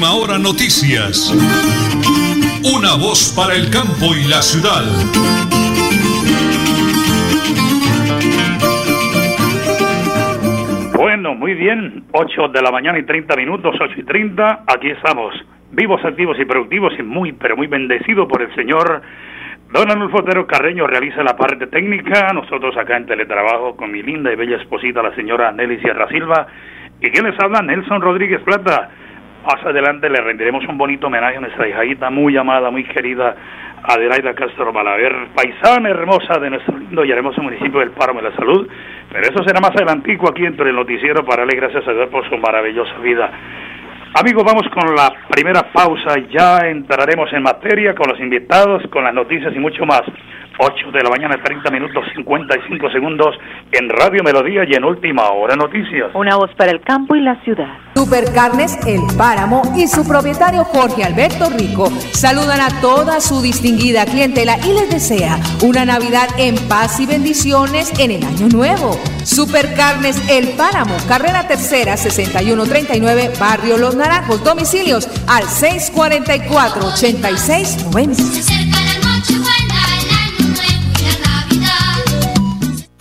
Última Hora Noticias. Una voz para el campo y la ciudad. Bueno, muy bien. 8 de la mañana y 30 minutos, 8 y 30. Aquí estamos, vivos, activos y productivos y muy, pero muy bendecidos por el Señor. Don Anulfo Otero Carreño realiza la parte técnica. Nosotros acá en Teletrabajo con mi linda y bella esposita, la señora Nelly Sierra Silva. ¿Y quién les habla? Nelson Rodríguez Plata. Más adelante le rendiremos un bonito homenaje a nuestra hijadita muy amada, muy querida, Adelaida Castro Malaver, paisana hermosa de nuestro lindo y hermoso municipio del Páramo de la Salud. Pero eso será más adelantico aquí entre el noticiero para darle gracias a Dios por su maravillosa vida. Amigos, vamos con la primera pausa. Ya entraremos en materia con los invitados, con las noticias y mucho más. 8 de la mañana, 30 minutos 55 segundos en Radio Melodía y en Última Hora Noticias. Una voz para el campo y la ciudad. Supercarnes El Páramo y su propietario Jorge Alberto Rico saludan a toda su distinguida clientela y les desea una Navidad en paz y bendiciones en el año nuevo. Supercarnes El Páramo, carrera tercera 6139, Barrio Los Naranjos, domicilios al 644 8690.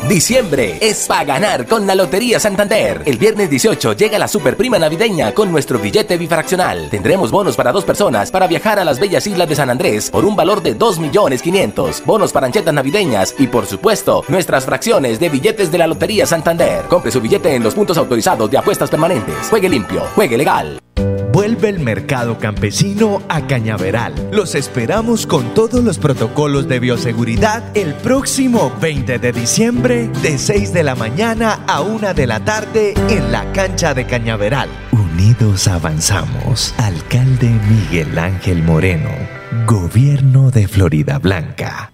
Diciembre es para ganar con la Lotería Santander. El viernes 18 llega la super prima navideña con nuestro billete bifraccional. Tendremos bonos para dos personas para viajar a las bellas islas de San Andrés por un valor de 2 millones 500. Bonos para anchetas navideñas y por supuesto nuestras fracciones de billetes de la Lotería Santander. Compre su billete en los puntos autorizados de apuestas permanentes. Juegue limpio, juegue legal. Vuelve el mercado campesino a Cañaveral. Los esperamos con todos los protocolos de bioseguridad el próximo 20 de diciembre de 6 de la mañana a 1 de la tarde en la cancha de Cañaveral. Unidos avanzamos. Alcalde Miguel Ángel Moreno. Gobierno de Florida Blanca.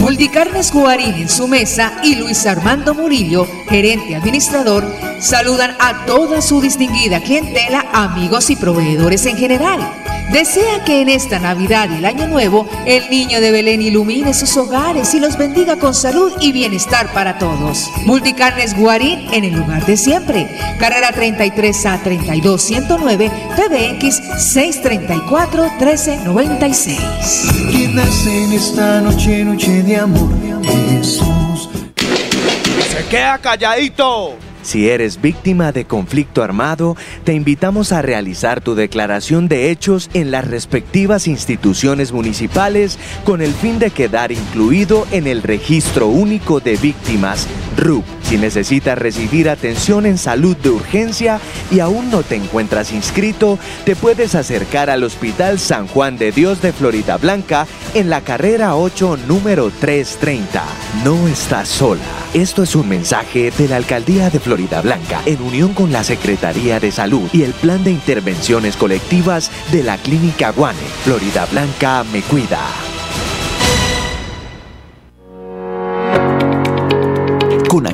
Multicarnes Guarín en su mesa y Luis Armando Murillo, gerente administrador, saludan a toda su distinguida clientela, amigos y proveedores en general. Desea que en esta Navidad y el Año Nuevo el niño de Belén ilumine sus hogares y los bendiga con salud y bienestar para todos. Multicarnes Guarín en el lugar de siempre. Carrera 33 a 32 109 PBX 634 1396. ¿Quién nace en esta noche, noche de amor? Jesús. ¡Se queda calladito! Si eres víctima de conflicto armado, te invitamos a realizar tu declaración de hechos en las respectivas instituciones municipales con el fin de quedar incluido en el Registro Único de Víctimas, RUP. Si necesitas recibir atención en salud de urgencia y aún no te encuentras inscrito, te puedes acercar al Hospital San Juan de Dios de Florida Blanca en la carrera 8, número 330. No estás sola. Esto es un mensaje de la Alcaldía de Florida Blanca en unión con la Secretaría de Salud y el Plan de Intervenciones Colectivas de la Clínica Guane. Florida Blanca me cuida.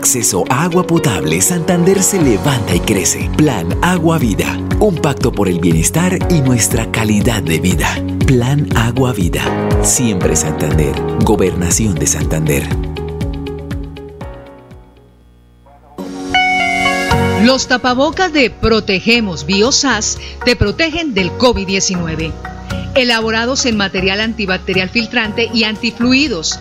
Acceso a agua potable, Santander se levanta y crece. Plan Agua Vida. Un pacto por el bienestar y nuestra calidad de vida. Plan Agua Vida. Siempre Santander. Gobernación de Santander. Los tapabocas de Protegemos Biosas te protegen del COVID-19. Elaborados en material antibacterial filtrante y antifluidos,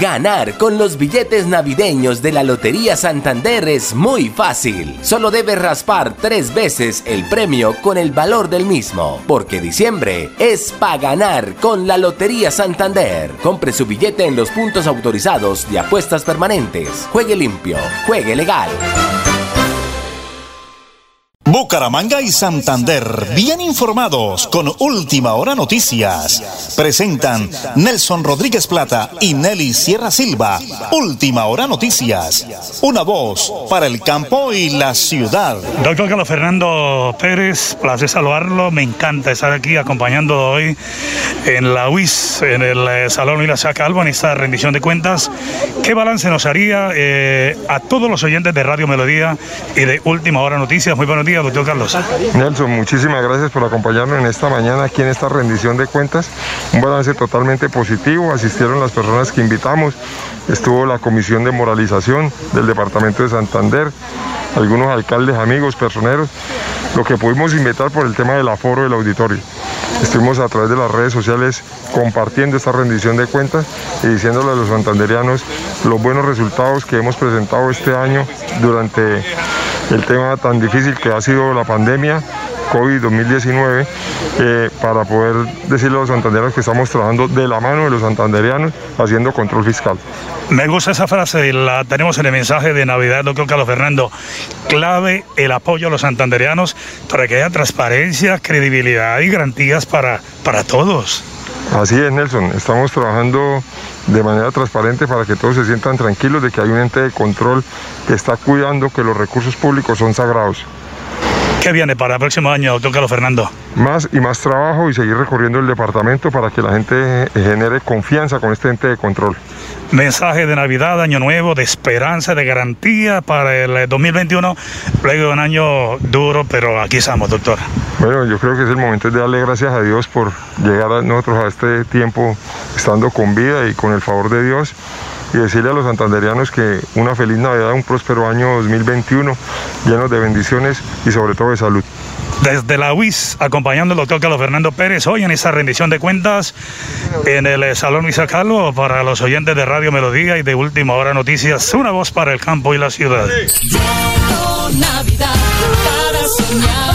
Ganar con los billetes navideños de la Lotería Santander es muy fácil. Solo debes raspar tres veces el premio con el valor del mismo, porque diciembre es para ganar con la Lotería Santander. Compre su billete en los puntos autorizados de apuestas permanentes. Juegue limpio, juegue legal. Bucaramanga y Santander, bien informados con Última Hora Noticias. Presentan Nelson Rodríguez Plata y Nelly Sierra Silva. Última Hora Noticias. Una voz para el campo y la ciudad. Doctor Carlos Fernando Pérez, placer saludarlo. Me encanta estar aquí acompañando hoy en la UIS, en el eh, Salón Iglesia Calvo, en esta rendición de cuentas. ¿Qué balance nos haría eh, a todos los oyentes de Radio Melodía y de Última Hora Noticias? Muy buenos días Nelson, muchísimas gracias por acompañarnos en esta mañana aquí en esta rendición de cuentas. Un balance totalmente positivo, asistieron las personas que invitamos, estuvo la comisión de moralización del departamento de Santander, algunos alcaldes, amigos, personeros, lo que pudimos invitar por el tema del aforo del auditorio. Estuvimos a través de las redes sociales compartiendo esta rendición de cuentas y diciéndole a los santanderianos los buenos resultados que hemos presentado este año durante el tema tan difícil que ha sido la pandemia COVID-2019 eh, para poder decirle a los santanderianos que estamos trabajando de la mano de los santanderianos haciendo control fiscal. Me gusta esa frase, la tenemos en el mensaje de Navidad, doctor Carlos Fernando. Clave el apoyo a los santanderianos para que haya transparencia, credibilidad y garantías para, para todos. Así es, Nelson. Estamos trabajando de manera transparente para que todos se sientan tranquilos de que hay un ente de control que está cuidando que los recursos públicos son sagrados. ¿Qué viene para el próximo año, doctor Carlos Fernando? Más y más trabajo y seguir recorriendo el departamento para que la gente genere confianza con este ente de control. Mensaje de Navidad, Año Nuevo, de esperanza, de garantía para el 2021, eh, luego de un año duro, pero aquí estamos, doctor. Bueno, yo creo que es el momento de darle gracias a Dios por llegar a nosotros a este tiempo estando con vida y con el favor de Dios y decirle a los santanderianos que una feliz Navidad, un próspero año 2021, lleno de bendiciones y sobre todo de salud. Desde la UIS, acompañando al doctor Carlos Fernando Pérez, hoy en esta rendición de cuentas en el Salón Luis Carlos para los oyentes de Radio Melodía y de Última Hora Noticias, una voz para el campo y la ciudad. Navidad para soñar,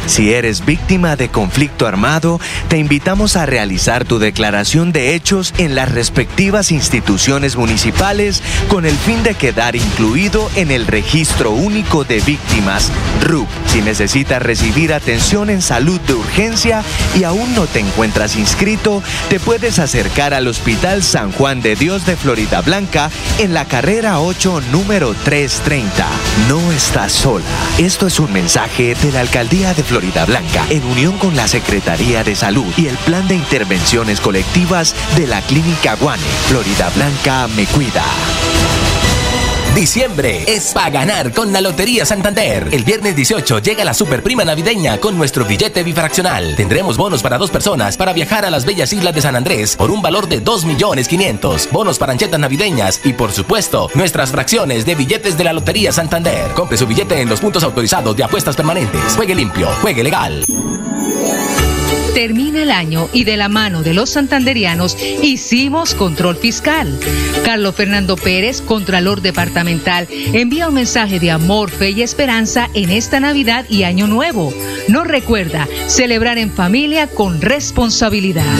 Si eres víctima de conflicto armado, te invitamos a realizar tu declaración de hechos en las respectivas instituciones municipales con el fin de quedar incluido en el Registro Único de Víctimas, RUP. Si necesitas recibir atención en salud de urgencia y aún no te encuentras inscrito, te puedes acercar al Hospital San Juan de Dios de Florida Blanca en la carrera 8, número 330. No estás sola. Esto es un mensaje de la Alcaldía de Florida Blanca en unión con la Secretaría de Salud y el Plan de Intervenciones Colectivas de la Clínica Guane. Florida Blanca me cuida. Diciembre es para ganar con la Lotería Santander. El viernes 18 llega la super prima navideña con nuestro billete bifraccional. Tendremos bonos para dos personas para viajar a las bellas islas de San Andrés por un valor de 2 millones 500. Bonos para anchetas navideñas y por supuesto nuestras fracciones de billetes de la Lotería Santander. Compre su billete en los puntos autorizados de apuestas permanentes. Juegue limpio, juegue legal. Termina el año y de la mano de los santanderianos hicimos control fiscal. Carlos Fernando Pérez, Contralor Departamental, envía un mensaje de amor, fe y esperanza en esta Navidad y Año Nuevo. Nos recuerda celebrar en familia con responsabilidad.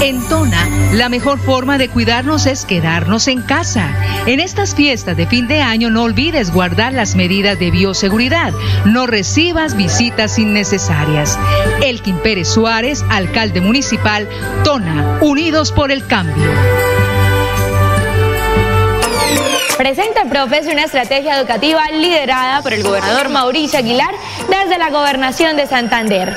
En Tona, la mejor forma de cuidarnos es quedarnos en casa. En estas fiestas de fin de año no olvides guardar las medidas de bioseguridad. No recibas visitas innecesarias. Elkin Pérez Suárez, alcalde municipal, Tona, Unidos por el Cambio. Presenta el Profes una estrategia educativa liderada por el gobernador Mauricio Aguilar desde la gobernación de Santander.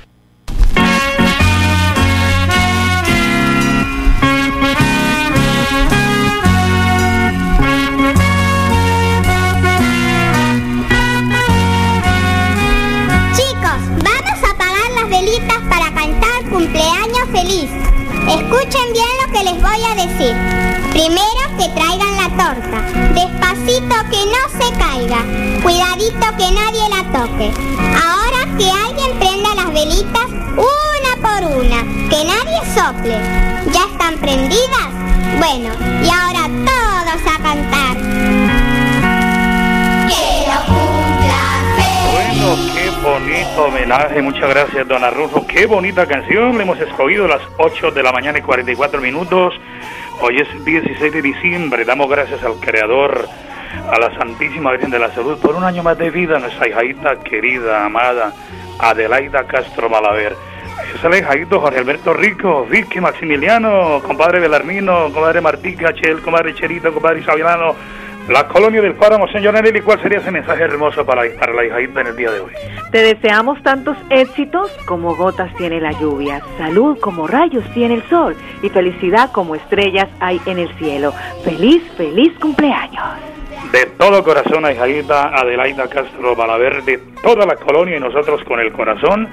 Escuchen bien lo que les voy a decir. Primero que traigan la torta. Despacito que no se caiga. Cuidadito que nadie la toque. Ahora que alguien prenda las velitas una por una. Que nadie sople. ¿Ya están prendidas? Bueno, y ahora todos a bonito homenaje, muchas gracias, don Arrufo. Qué bonita canción, le hemos escogido las 8 de la mañana y 44 minutos. Hoy es 16 de diciembre, damos gracias al Creador, a la Santísima Virgen de la Salud, por un año más de vida, nuestra hijita querida, amada, Adelaida Castro Malaver. Es el hijito Jorge Alberto Rico, Vicky Maximiliano, compadre Belarmino, compadre Martí Cachel, compadre Cherito, compadre Isabiano, la colonia del páramo, señor Nelly, ¿cuál sería ese mensaje hermoso para, para la hijita en el día de hoy? Te deseamos tantos éxitos como gotas tiene la lluvia, salud como rayos tiene el sol y felicidad como estrellas hay en el cielo. Feliz, feliz cumpleaños. De todo corazón a hijita Adelaida Castro Malaver, de toda la colonia y nosotros con el corazón.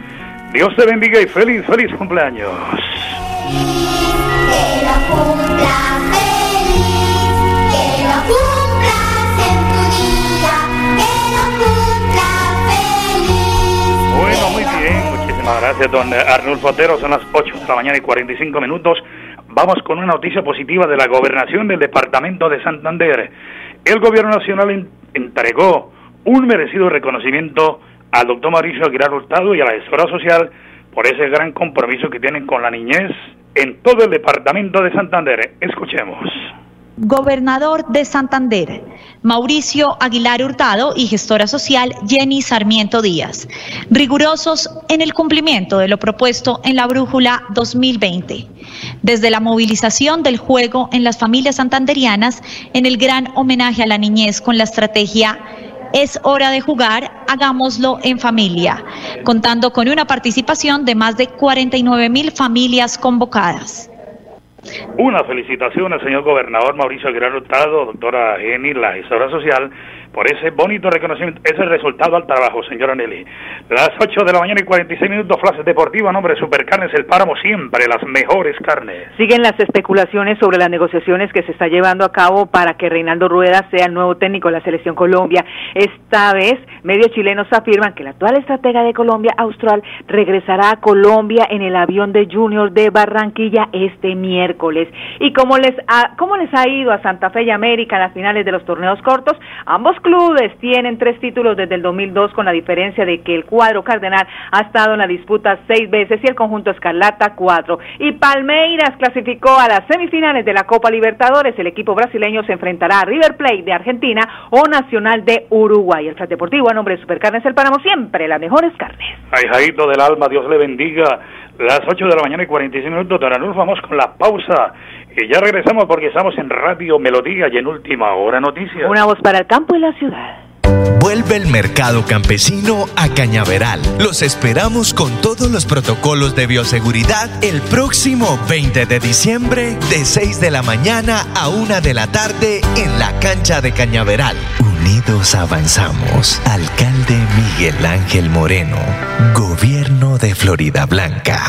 Dios te bendiga y feliz, feliz cumpleaños. Gracias, don Arnulfo Otero. Son las 8 de la mañana y 45 minutos. Vamos con una noticia positiva de la gobernación del departamento de Santander. El gobierno nacional en- entregó un merecido reconocimiento al doctor Mauricio Aguilar Hurtado y a la asesora social por ese gran compromiso que tienen con la niñez, en todo el departamento de Santander. Escuchemos. Gobernador de Santander, Mauricio Aguilar Hurtado y gestora social Jenny Sarmiento Díaz, rigurosos en el cumplimiento de lo propuesto en la Brújula 2020, desde la movilización del juego en las familias santanderianas en el gran homenaje a la niñez con la estrategia es hora de jugar, hagámoslo en familia, contando con una participación de más de 49 mil familias convocadas. Una felicitación al señor gobernador Mauricio Aguilar Hurtado, doctora Jenny, la gestora social, por ese bonito reconocimiento, ese resultado al trabajo, señora Nelly. Las 8 de la mañana y 46 minutos, Flash Deportiva, nombre Supercarnes El Páramo, siempre las mejores carnes. Siguen las especulaciones sobre las negociaciones que se está llevando a cabo para que Reinaldo Rueda sea el nuevo técnico de la Selección Colombia. Esta vez, medios chilenos afirman que la actual estratega de Colombia, Austral, regresará a Colombia en el avión de Junior de Barranquilla este miércoles. Y como les ha, cómo les ha ido a Santa Fe y América en las finales de los torneos cortos, ambos clubes tienen tres títulos desde el 2002 con la diferencia de que el cuadro cardenal ha estado en la disputa seis veces y el conjunto escarlata cuatro. Y Palmeiras clasificó a las semifinales de la Copa Libertadores. El equipo brasileño se enfrentará a River Plate de Argentina o Nacional de Uruguay. El Flat Deportivo a nombre de Supercarnes El Páramo siempre las mejores carnes. Ay, Jaito del alma, Dios le bendiga. Las 8 de la mañana y 46 minutos, Don Anulfo, vamos con la pausa. Y ya regresamos porque estamos en Radio Melodía y en Última Hora Noticias. Una voz para el campo y la ciudad. Vuelve el mercado campesino a Cañaveral. Los esperamos con todos los protocolos de bioseguridad el próximo 20 de diciembre de 6 de la mañana a 1 de la tarde en la cancha de Cañaveral. Unidos avanzamos. Alcalde Miguel Ángel Moreno. Gobierno de Florida Blanca.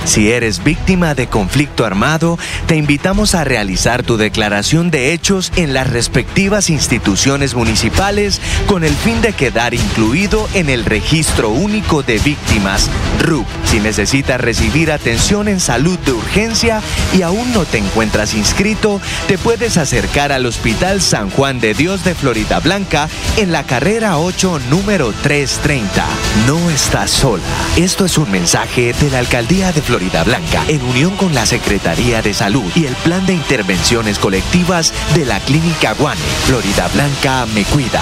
Si eres víctima de conflicto armado, te invitamos a realizar tu declaración de hechos en las respectivas instituciones municipales con el fin de quedar incluido en el Registro Único de Víctimas, RUP. Si necesitas recibir atención en salud de urgencia y aún no te encuentras inscrito, te puedes acercar al Hospital San Juan de Dios de Florida Blanca en la carrera 8, número 330. No estás sola. Esto es un mensaje de la Alcaldía de Florida Blanca en unión con la Secretaría de Salud y el Plan de Intervenciones Colectivas de la Clínica Guane. Florida Blanca me cuida.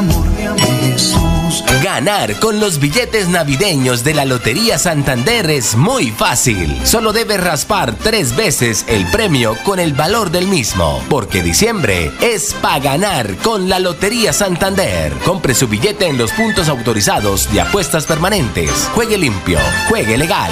Ganar con los billetes navideños de la Lotería Santander es muy fácil. Solo debe raspar tres veces el premio con el valor del mismo. Porque diciembre es para ganar con la Lotería Santander. Compre su billete en los puntos autorizados de apuestas permanentes. Juegue limpio, juegue legal.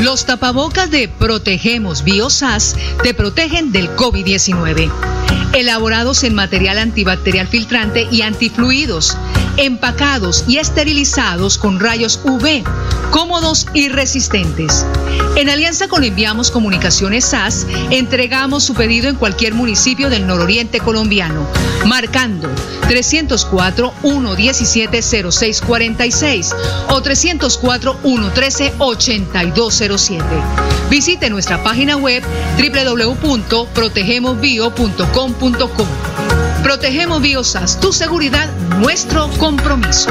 Los tapabocas de Protegemos Biosas te protegen del COVID-19. Elaborados en material antibacterial filtrante y antifluidos, empacados y esterilizados con rayos UV, cómodos y resistentes. En alianza con Enviamos Comunicaciones SAS, entregamos su pedido en cualquier municipio del nororiente colombiano, marcando 304-117-0646 o 304-113-8207. Visite nuestra página web www.protegemosbio.com.co. Protegemos Biosas, tu seguridad, nuestro compromiso.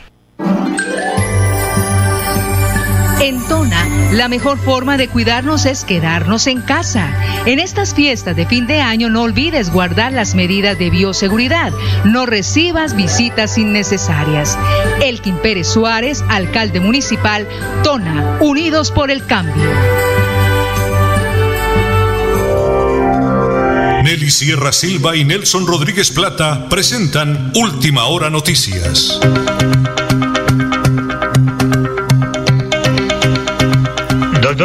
En Tona, la mejor forma de cuidarnos es quedarnos en casa. En estas fiestas de fin de año no olvides guardar las medidas de bioseguridad. No recibas visitas innecesarias. Elkin Pérez Suárez, alcalde municipal, Tona, Unidos por el Cambio. Nelly Sierra Silva y Nelson Rodríguez Plata presentan Última Hora Noticias.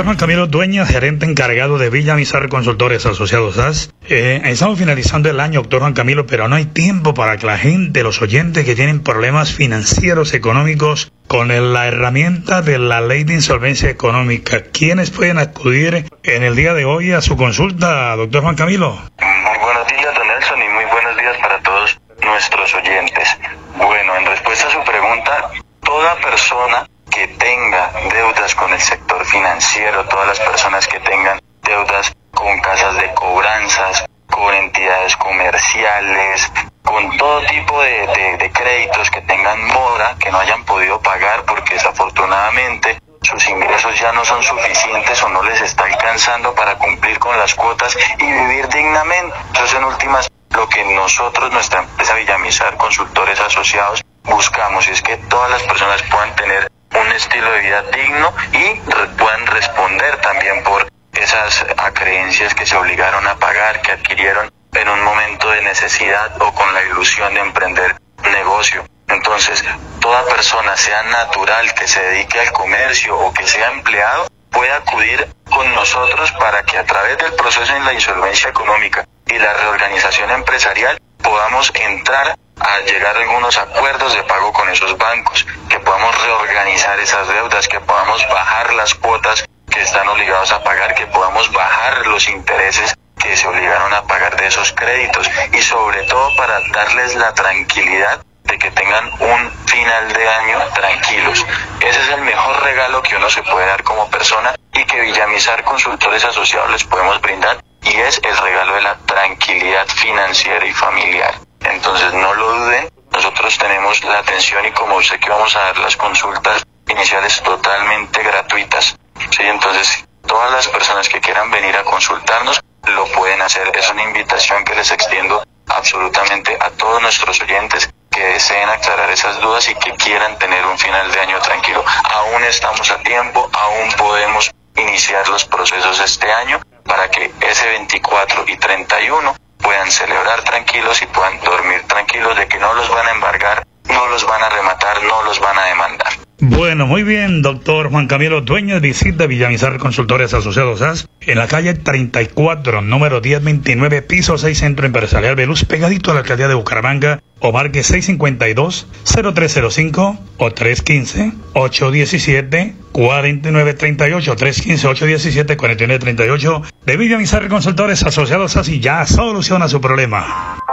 Juan Camilo Dueña, gerente encargado de Villa Mizar Consultores Asociados SAS. Eh, estamos finalizando el año, doctor Juan Camilo, pero no hay tiempo para que la gente, los oyentes que tienen problemas financieros, económicos, con la herramienta de la ley de insolvencia económica, ¿quiénes pueden acudir en el día de hoy a su consulta, doctor Juan Camilo? Muy buenos días, don Nelson, y muy buenos días para todos nuestros oyentes. Bueno, en respuesta a su pregunta, toda persona que tenga deudas con el sector financiero, todas las personas que tengan deudas con casas de cobranzas, con entidades comerciales, con todo tipo de, de- créditos que tengan mora, que no hayan podido pagar porque desafortunadamente sus ingresos ya no son suficientes o no les está alcanzando para cumplir con las cuotas y vivir dignamente. Eso en últimas lo que nosotros, nuestra empresa Villamizar Consultores Asociados, buscamos es que todas las personas puedan tener un estilo de vida digno y puedan responder también por esas acreencias que se obligaron a pagar, que adquirieron en un momento de necesidad o con la ilusión de emprender negocio. Entonces, toda persona, sea natural, que se dedique al comercio o que sea empleado, puede acudir con nosotros para que a través del proceso de la insolvencia económica y la reorganización empresarial podamos entrar a llegar a algunos acuerdos de pago con esos bancos, que podamos reorganizar esas deudas, que podamos bajar las cuotas que están obligados a pagar, que podamos bajar los intereses que se obligaron a pagar de esos créditos y sobre todo para darles la tranquilidad de que tengan un final de año tranquilos. Ese es el mejor regalo que uno se puede dar como persona y que Villamizar Consultores Asociados les podemos brindar y es el regalo de la tranquilidad financiera y familiar. Entonces no lo duden, nosotros tenemos la atención y como sé que vamos a dar las consultas iniciales totalmente gratuitas. Entonces todas las personas que quieran venir a consultarnos lo pueden hacer. Es una invitación que les extiendo absolutamente a todos nuestros oyentes que deseen aclarar esas dudas y que quieran tener un final de año tranquilo. Aún estamos a tiempo, aún podemos iniciar los procesos este año para que ese 24 y 31 puedan celebrar tranquilos y puedan dormir tranquilos de que no los van a embargar, no los van a rematar, no los van a demandar. Bueno, muy bien, doctor Juan Camilo, dueño de visita Villamizar Consultores Asociados AS, en la calle 34, número 1029, piso 6, Centro Empresarial Veluz, pegadito a la alcaldía de Bucaramanga, o marque 652-0305 o 315-817-4938, 315-817-4938 de Villamizar Consultores Asociados AS y ya soluciona su problema.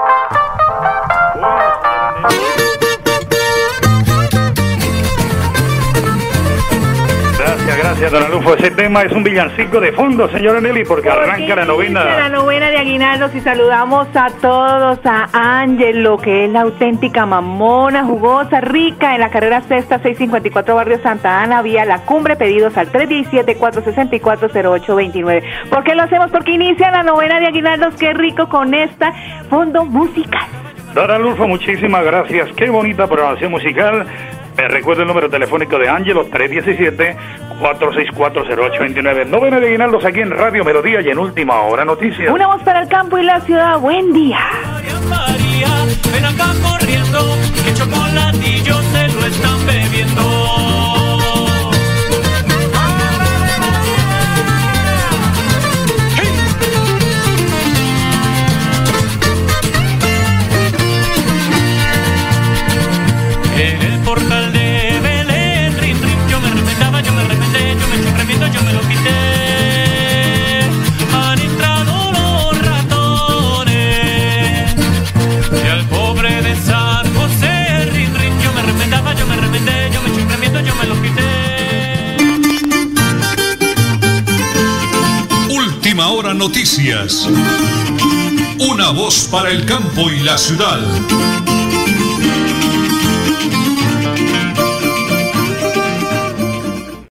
Gracias, don Alufo. Ese tema es un villancico de fondo, señora Nelly, porque arranca la novena. La novena de Aguinaldos y saludamos a todos, a Ángelo, que es la auténtica mamona, jugosa, rica, en la carrera sexta 654 Barrio Santa Ana, vía la cumbre, pedidos al 317-464-0829. ¿Por qué lo hacemos? Porque inicia la novena de Aguinaldos, qué rico con esta fondo musical. Don Alufo, muchísimas gracias. Qué bonita programación musical. Me recuerdo el número telefónico de Ángelo, 317-464-0829. Novena de Aguinaldos aquí en Radio Melodía y en Última Hora Noticias. Una voz para el campo y la ciudad. Buen día. María, ven acá corriendo, que para el campo y la ciudad.